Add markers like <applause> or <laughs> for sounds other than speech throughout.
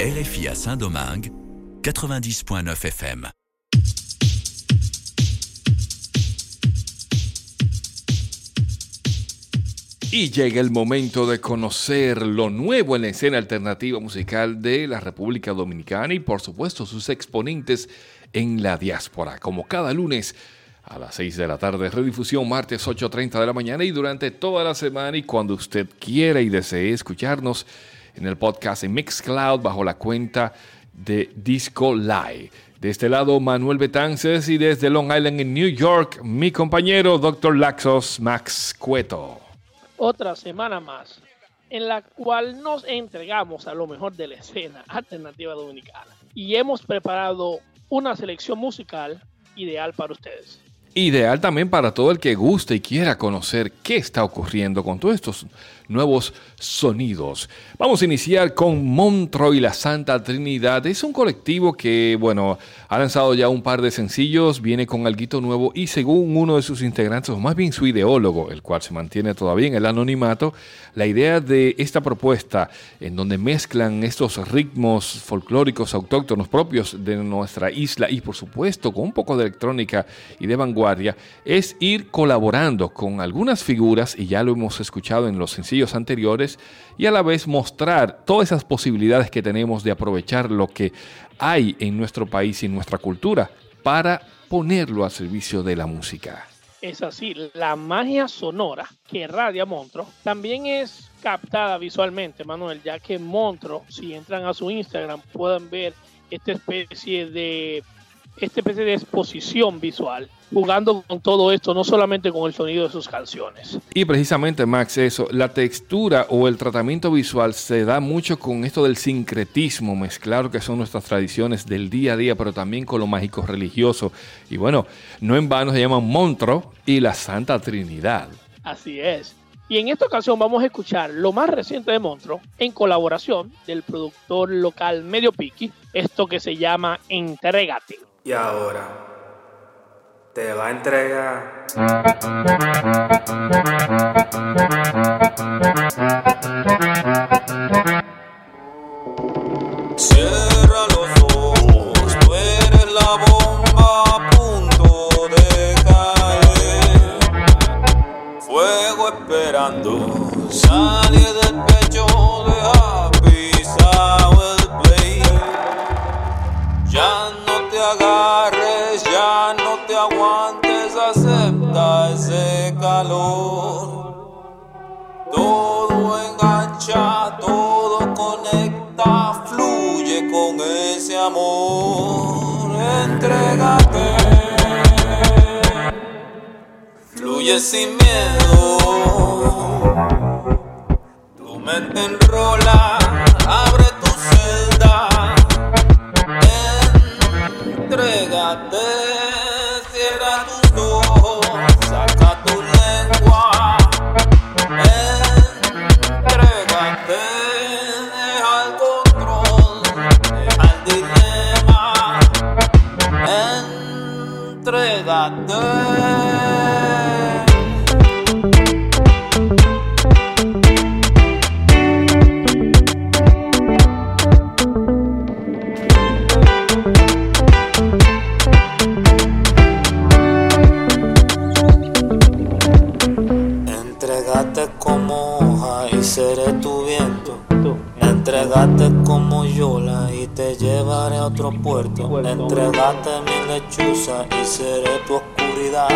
RFI à Saint-Domingue, 90.9 FM. Y llega el momento de conocer lo nuevo en la escena alternativa musical de la República Dominicana y por supuesto sus exponentes en la diáspora. Como cada lunes a las 6 de la tarde, redifusión martes 8.30 de la mañana y durante toda la semana y cuando usted quiera y desee escucharnos en el podcast en Mixcloud bajo la cuenta de Disco Live. De este lado, Manuel Betances y desde Long Island en New York, mi compañero Dr. Laxos Max Cueto otra semana más en la cual nos entregamos a lo mejor de la escena alternativa dominicana y hemos preparado una selección musical ideal para ustedes. Ideal también para todo el que guste y quiera conocer qué está ocurriendo con todos estos nuevos sonidos. Vamos a iniciar con Montro y la Santa Trinidad. Es un colectivo que, bueno, ha lanzado ya un par de sencillos, viene con algo nuevo y según uno de sus integrantes, o más bien su ideólogo, el cual se mantiene todavía en el anonimato, la idea de esta propuesta en donde mezclan estos ritmos folclóricos autóctonos propios de nuestra isla y por supuesto con un poco de electrónica y de vanguardia, es ir colaborando con algunas figuras, y ya lo hemos escuchado en los sencillos, anteriores y a la vez mostrar todas esas posibilidades que tenemos de aprovechar lo que hay en nuestro país y en nuestra cultura para ponerlo al servicio de la música. Es así, la magia sonora que radia Montro también es captada visualmente, Manuel, ya que Montro, si entran a su Instagram, pueden ver esta especie de esta especie de exposición visual, jugando con todo esto, no solamente con el sonido de sus canciones. Y precisamente, Max, eso, la textura o el tratamiento visual se da mucho con esto del sincretismo, mezclar que son nuestras tradiciones del día a día, pero también con lo mágico religioso. Y bueno, no en vano se llaman Montro y la Santa Trinidad. Así es. Y en esta ocasión vamos a escuchar lo más reciente de Montro en colaboración del productor local Medio Piki, esto que se llama Entregate. Y ahora te va a entregar. Todo engancha, todo conecta, fluye con ese amor. Entrégate, fluye sin miedo. Tu mente enrola, abre tu celda. Entrégate, puerto. Entrégate mi lechuza y seré tu oscuridad.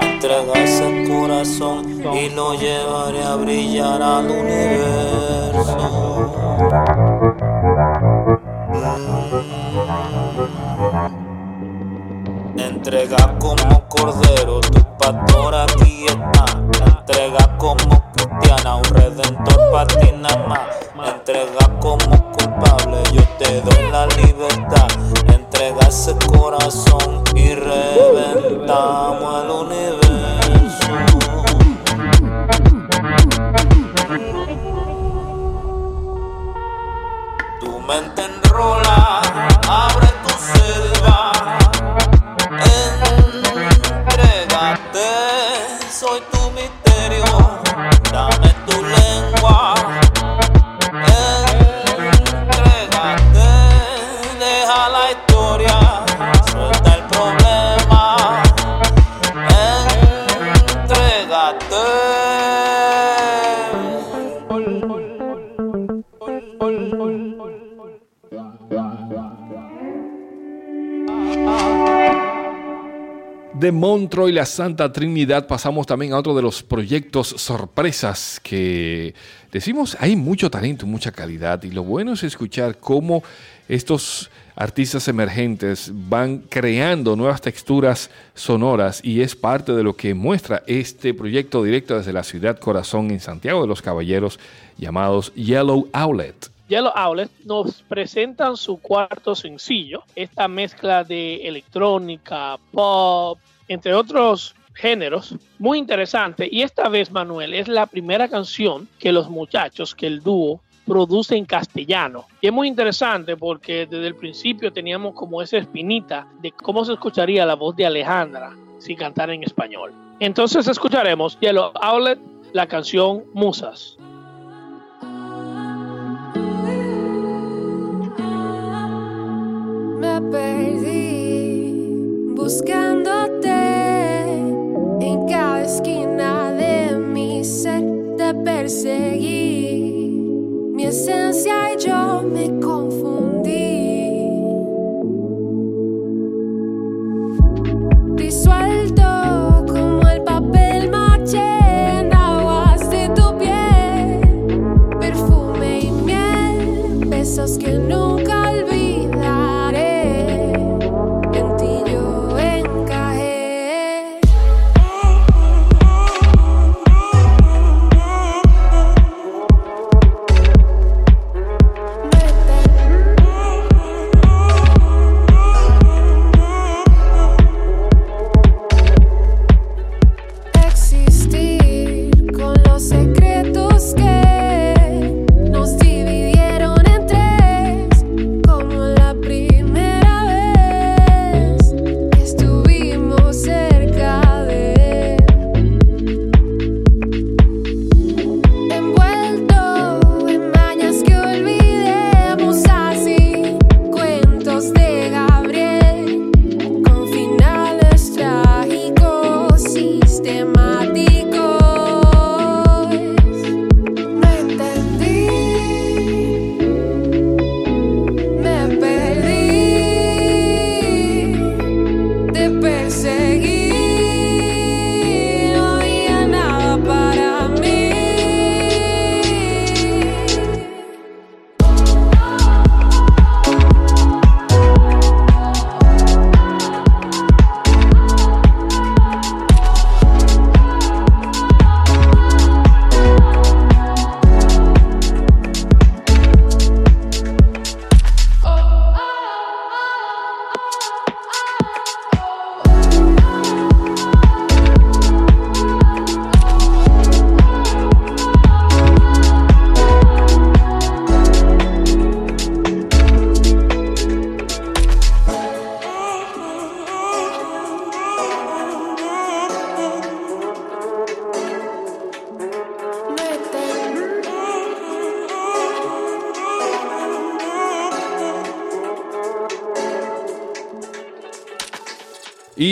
Entrega ese corazón y lo llevaré a brillar al universo. Entrega como cordero, tu pastor aquí está. Entrega como cristiana, un redentor para ti nada más. Entrega como culpable, yo te doy la libertad. Entrega ese corazón y reventamos el universo. Tu mente enrola, abre tu selva. De y la Santa Trinidad pasamos también a otro de los proyectos sorpresas que decimos hay mucho talento, mucha calidad y lo bueno es escuchar cómo estos artistas emergentes van creando nuevas texturas sonoras y es parte de lo que muestra este proyecto directo desde la ciudad corazón en Santiago de los Caballeros llamados Yellow Outlet. Yellow Outlet nos presentan su cuarto sencillo, esta mezcla de electrónica, pop, entre otros géneros, muy interesante. Y esta vez, Manuel, es la primera canción que los muchachos, que el dúo, produce en castellano. Y es muy interesante porque desde el principio teníamos como esa espinita de cómo se escucharía la voz de Alejandra si cantara en español. Entonces escucharemos Yellow Outlet, la canción Musas. buscándote en cada esquina de mi ser, te perseguí. Mi esencia y yo me confundí.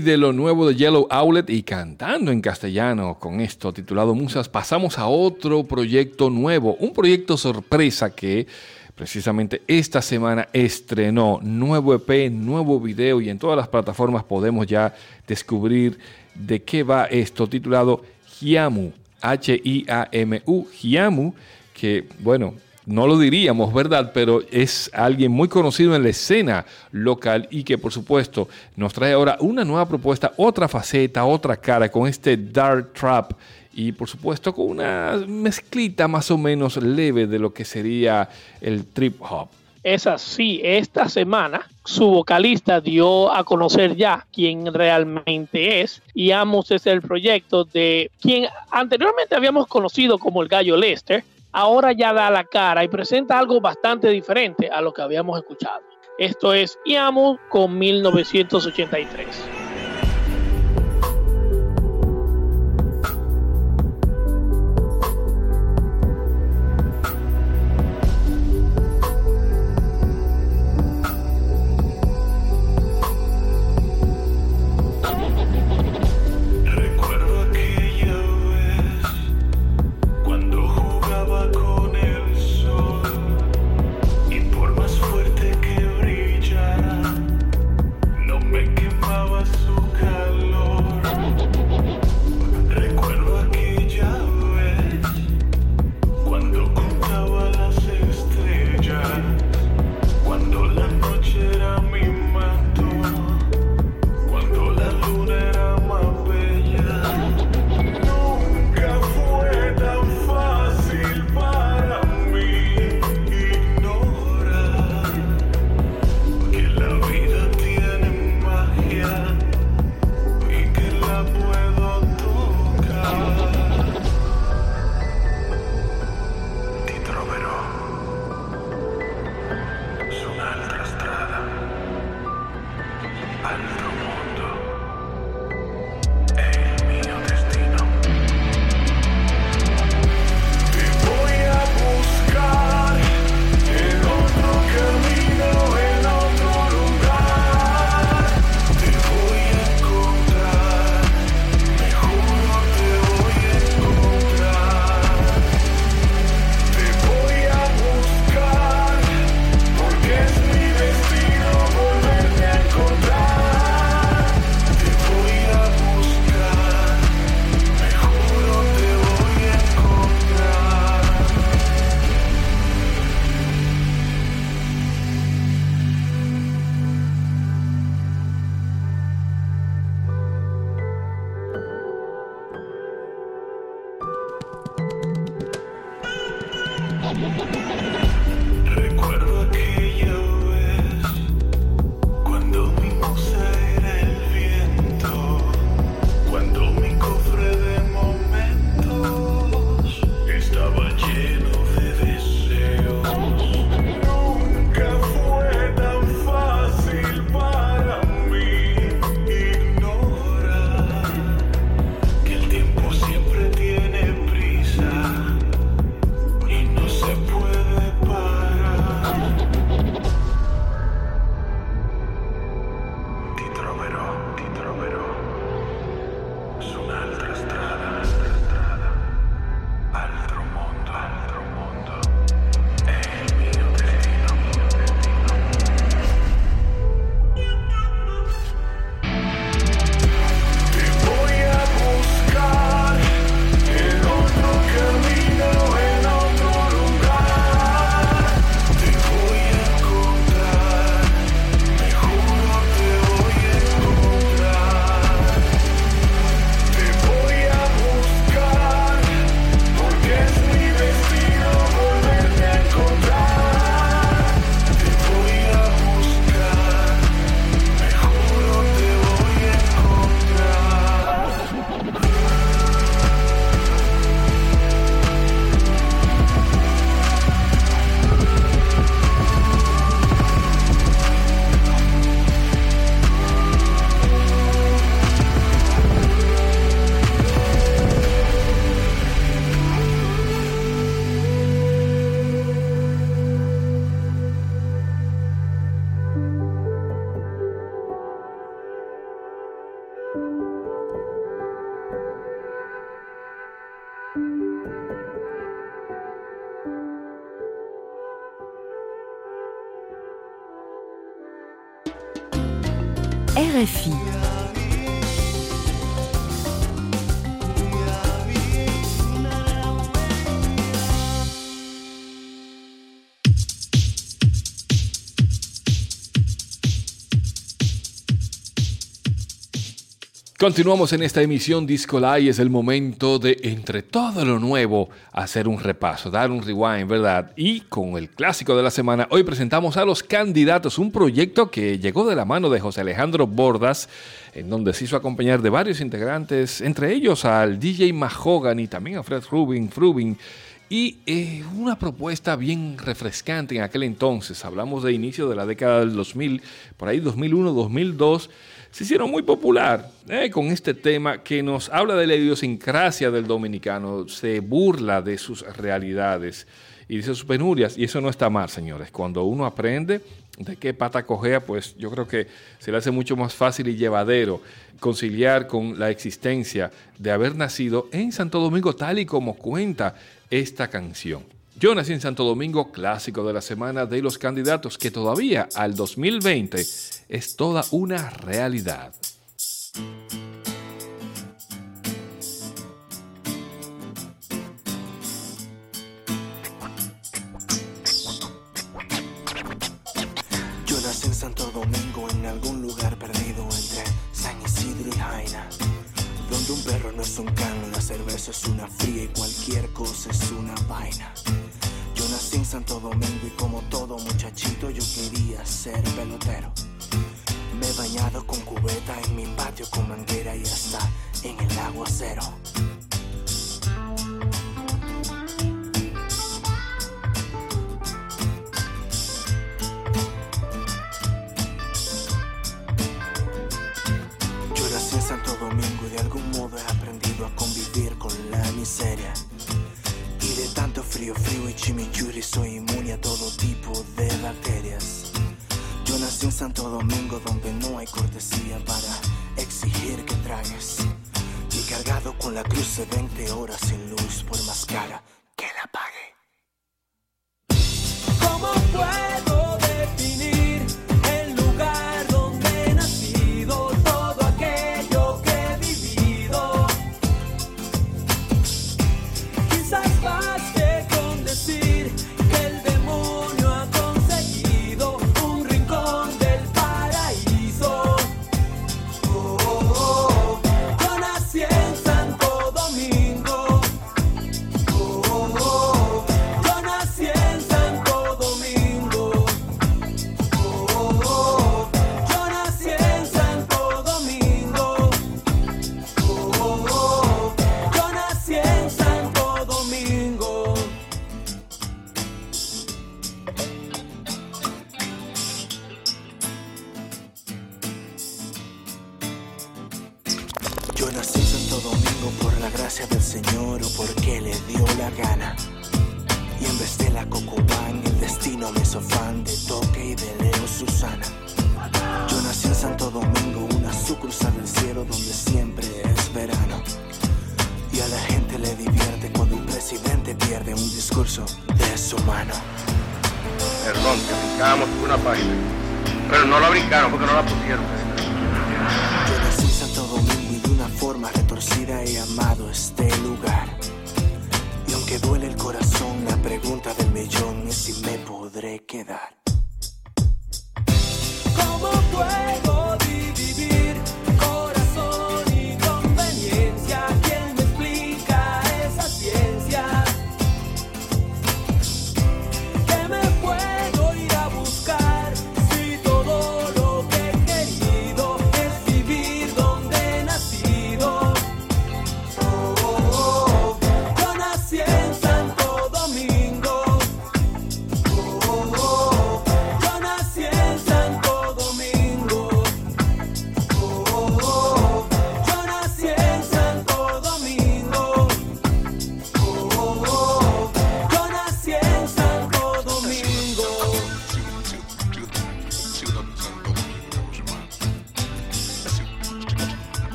De lo nuevo de Yellow Outlet y cantando en castellano con esto titulado Musas, pasamos a otro proyecto nuevo, un proyecto sorpresa que precisamente esta semana estrenó nuevo EP, nuevo video y en todas las plataformas podemos ya descubrir de qué va esto titulado Hiamu, H-I-A-M-U, Hiamu, que bueno, no lo diríamos, ¿verdad? Pero es alguien muy conocido en la escena local y que por supuesto nos trae ahora una nueva propuesta, otra faceta, otra cara con este Dark Trap y por supuesto con una mezclita más o menos leve de lo que sería el trip hop. Es así, esta semana su vocalista dio a conocer ya quién realmente es y Amos es el proyecto de quien anteriormente habíamos conocido como el Gallo Lester, ahora ya da la cara y presenta algo bastante diferente a lo que habíamos escuchado. Esto es Iamu con 1983. Continuamos en esta emisión Disco Live. Es el momento de, entre todo lo nuevo, hacer un repaso, dar un rewind, ¿verdad? Y con el clásico de la semana, hoy presentamos a los candidatos, un proyecto que llegó de la mano de José Alejandro Bordas, en donde se hizo acompañar de varios integrantes, entre ellos al DJ Mahogan y también a Fred Rubin, Frubin. Y eh, una propuesta bien refrescante en aquel entonces. Hablamos de inicio de la década del 2000, por ahí 2001, 2002 se hicieron muy popular eh, con este tema que nos habla de la idiosincrasia del dominicano, se burla de sus realidades y de sus penurias, y eso no está mal, señores. Cuando uno aprende de qué pata cojea, pues yo creo que se le hace mucho más fácil y llevadero conciliar con la existencia de haber nacido en Santo Domingo tal y como cuenta esta canción. Yo nací en Santo Domingo, clásico de la semana de los candidatos, que todavía al 2020 es toda una realidad. Yo nací en Santo Domingo, en algún lugar perdido entre San Isidro y Jaina. Donde un perro no es un can, la cerveza es una fría y cualquier cosa es una vaina. Nací en Santo Domingo y como todo muchachito yo quería ser pelotero. Me he bañado con cubeta en mi patio con manguera y hasta en el aguacero. Yo nací en Santo Domingo y de algún modo he aprendido a convivir con la miseria. Frío, frío y chimichurri soy inmune a todo tipo de bacterias. Yo nací en Santo Domingo donde no hay cortesía para exigir que tragues. Y cargado con la cruz de 20 horas sin luz por más cara Yo nací en Santo Domingo por la gracia del Señor o porque le dio la gana. Y en vez de la Cocobán, el destino me hizo fan de Toque y de Leo Susana. Yo nací en Santo Domingo, una sucursal del cielo donde siempre es verano. Y a la gente le divierte cuando un presidente pierde un discurso de su mano. Perdón, que brincábamos una página. Pero no la brincaron porque no la pusieron. Retorcida he amado este lugar. Y aunque duele el corazón, la pregunta del millón es si me podré quedar. ¿Cómo puedo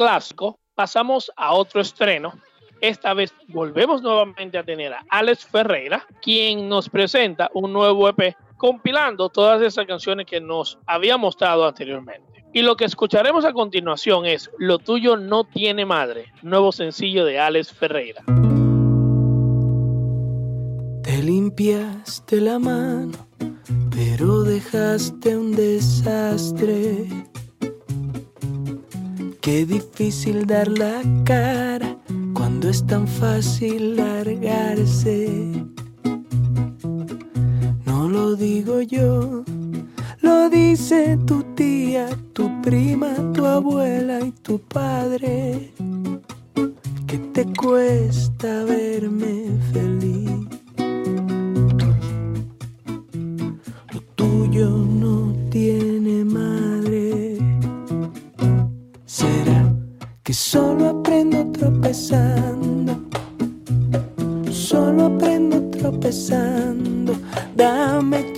clásico pasamos a otro estreno. Esta vez volvemos nuevamente a tener a Alex Ferreira, quien nos presenta un nuevo EP compilando todas esas canciones que nos había mostrado anteriormente. Y lo que escucharemos a continuación es Lo tuyo no tiene madre, nuevo sencillo de Alex Ferreira. Te limpiaste la mano, pero dejaste un desastre. Qué difícil dar la cara cuando es tan fácil largarse. No lo digo yo, lo dice tu tía, tu prima, tu abuela y tu padre. Que te cuesta verme feliz. Lo tuyo que solo aprendo tropezando? Solo aprendo tropezando. Dame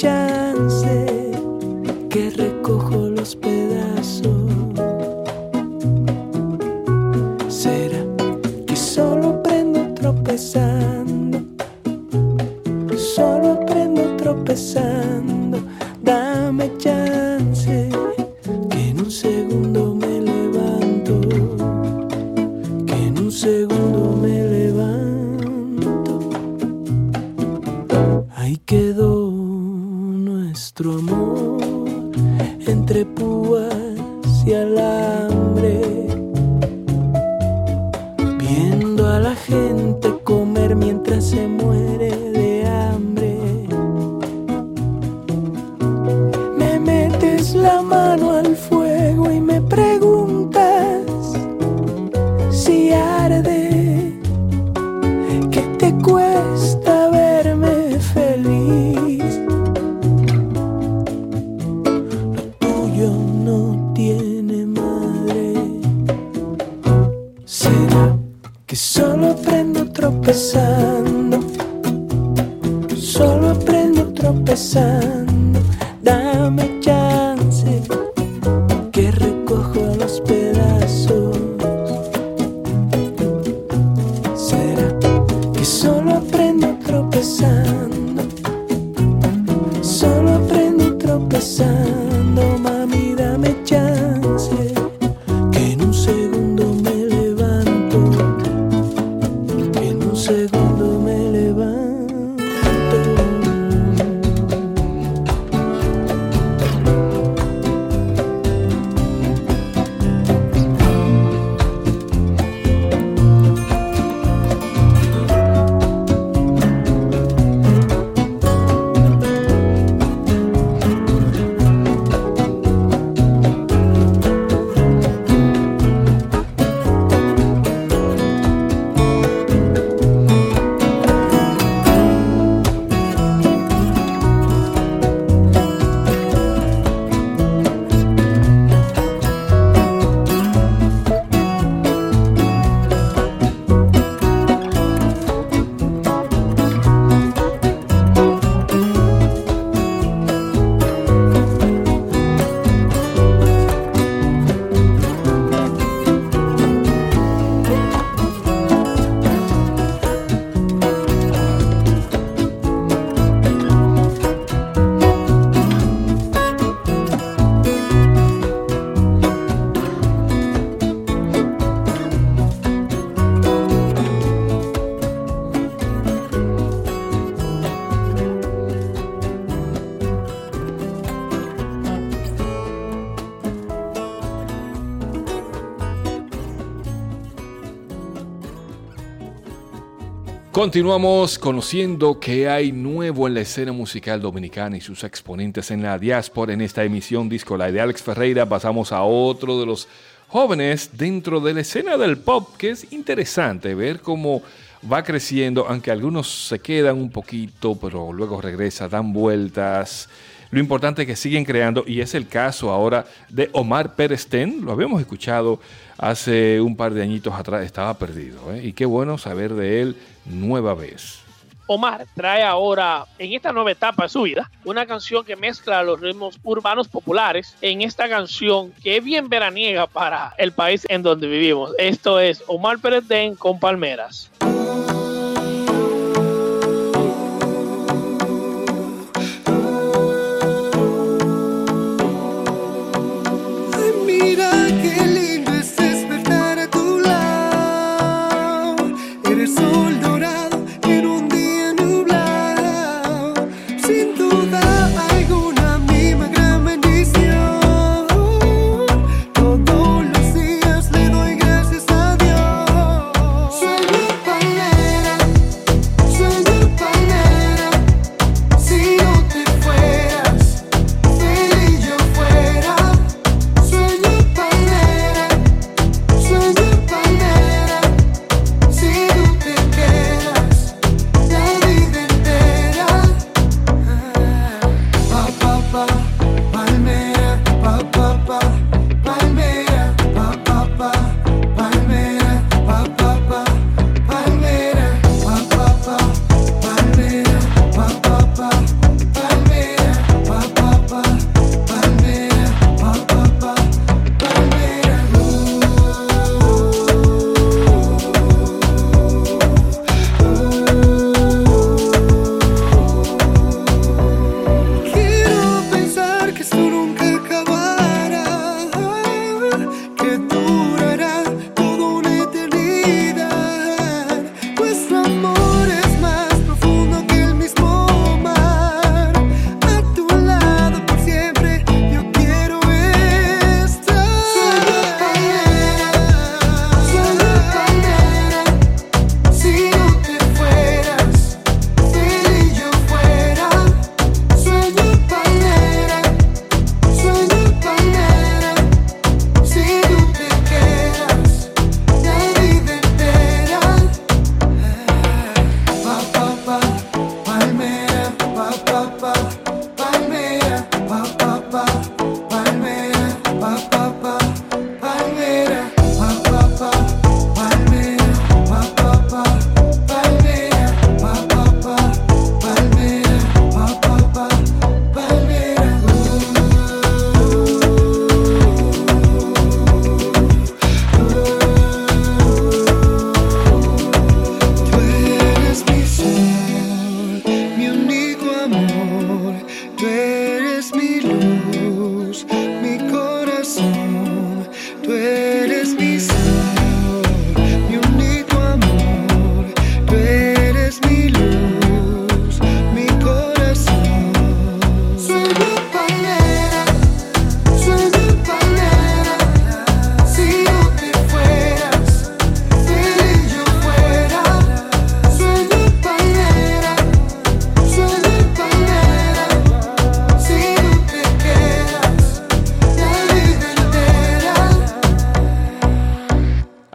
¿Qué Continuamos conociendo qué hay nuevo en la escena musical dominicana y sus exponentes en la diáspora. En esta emisión Disco Live de Alex Ferreira pasamos a otro de los jóvenes dentro de la escena del pop, que es interesante ver cómo va creciendo, aunque algunos se quedan un poquito, pero luego regresa, dan vueltas. Lo importante es que siguen creando y es el caso ahora de Omar Pérez. Lo habíamos escuchado hace un par de añitos atrás, estaba perdido. ¿eh? Y qué bueno saber de él nueva vez. Omar trae ahora, en esta nueva etapa de su vida, una canción que mezcla los ritmos urbanos populares en esta canción que es bien veraniega para el país en donde vivimos. Esto es Omar Pérez con Palmeras.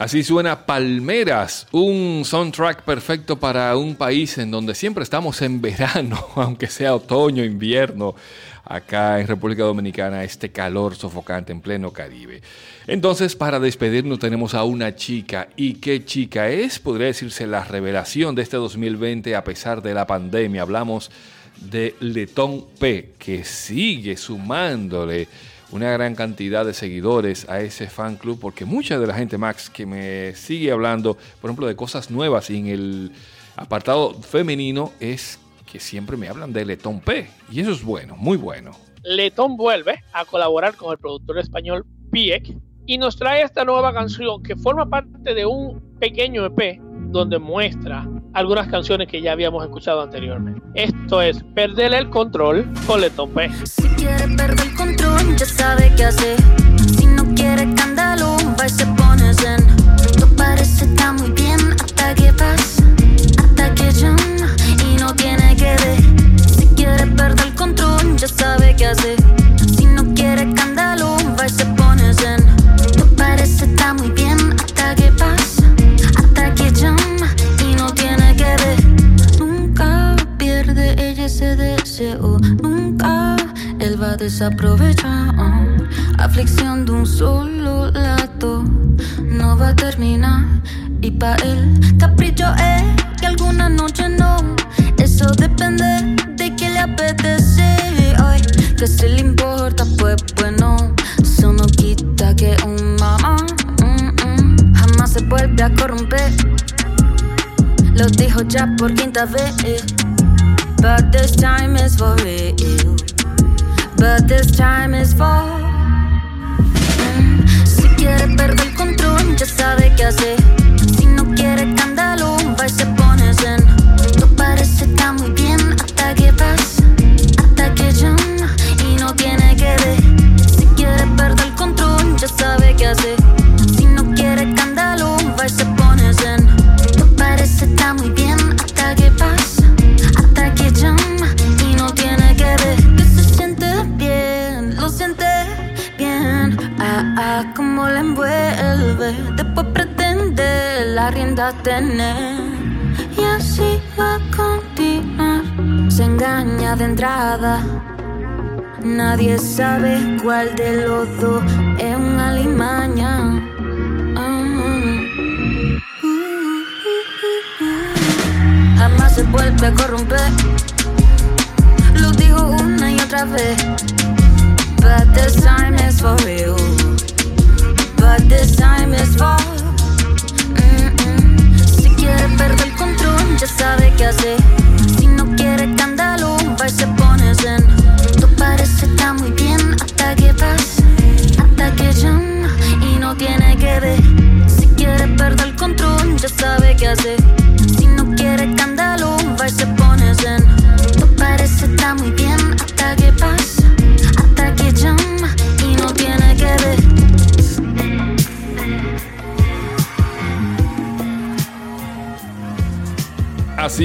Así suena Palmeras, un soundtrack perfecto para un país en donde siempre estamos en verano, <laughs> aunque sea otoño, invierno. Acá en República Dominicana, este calor sofocante en pleno Caribe. Entonces, para despedirnos, tenemos a una chica. ¿Y qué chica es? Podría decirse la revelación de este 2020 a pesar de la pandemia. Hablamos de Letón P, que sigue sumándole una gran cantidad de seguidores a ese fan club, porque mucha de la gente, Max, que me sigue hablando, por ejemplo, de cosas nuevas en el apartado femenino, es que siempre me hablan de Letón P. Y eso es bueno, muy bueno. Letón vuelve a colaborar con el productor español Piek y nos trae esta nueva canción que forma parte de un pequeño EP donde muestra algunas canciones que ya habíamos escuchado anteriormente. Esto es Perder el Control con Letón P. Si quiere perder el control, ya sabe qué hacer. Si no quiere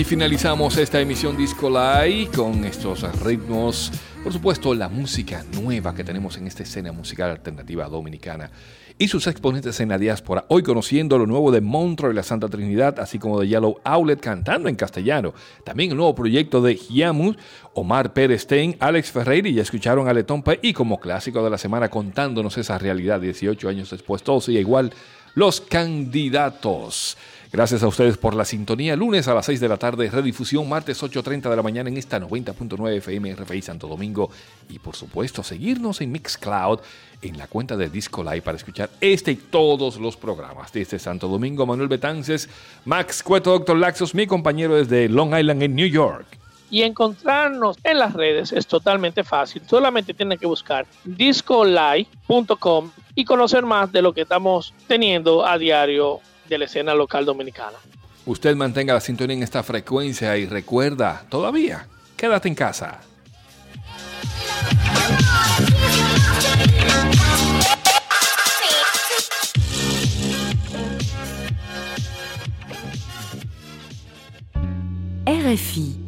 Así finalizamos esta emisión Disco Live con estos ritmos. Por supuesto, la música nueva que tenemos en esta escena musical alternativa dominicana y sus exponentes en la diáspora. Hoy conociendo lo nuevo de Montreux y la Santa Trinidad, así como de Yellow Outlet cantando en castellano. También el nuevo proyecto de Giamus, Omar Pérez Alex Ferreira y ya escucharon a Letompa y como clásico de la semana contándonos esa realidad 18 años después. Todo sigue igual. Los candidatos. Gracias a ustedes por la sintonía. Lunes a las 6 de la tarde, redifusión martes 8.30 de la mañana en esta 90.9 FM RFI Santo Domingo. Y por supuesto, seguirnos en Mixcloud en la cuenta de Disco Live para escuchar este y todos los programas. Desde Santo Domingo, Manuel Betances, Max Cueto, Doctor Laxos, mi compañero desde Long Island en New York. Y encontrarnos en las redes es totalmente fácil. Solamente tienen que buscar discolive.com y conocer más de lo que estamos teniendo a diario de la escena local dominicana. Usted mantenga la sintonía en esta frecuencia y recuerda, todavía, quédate en casa. RFI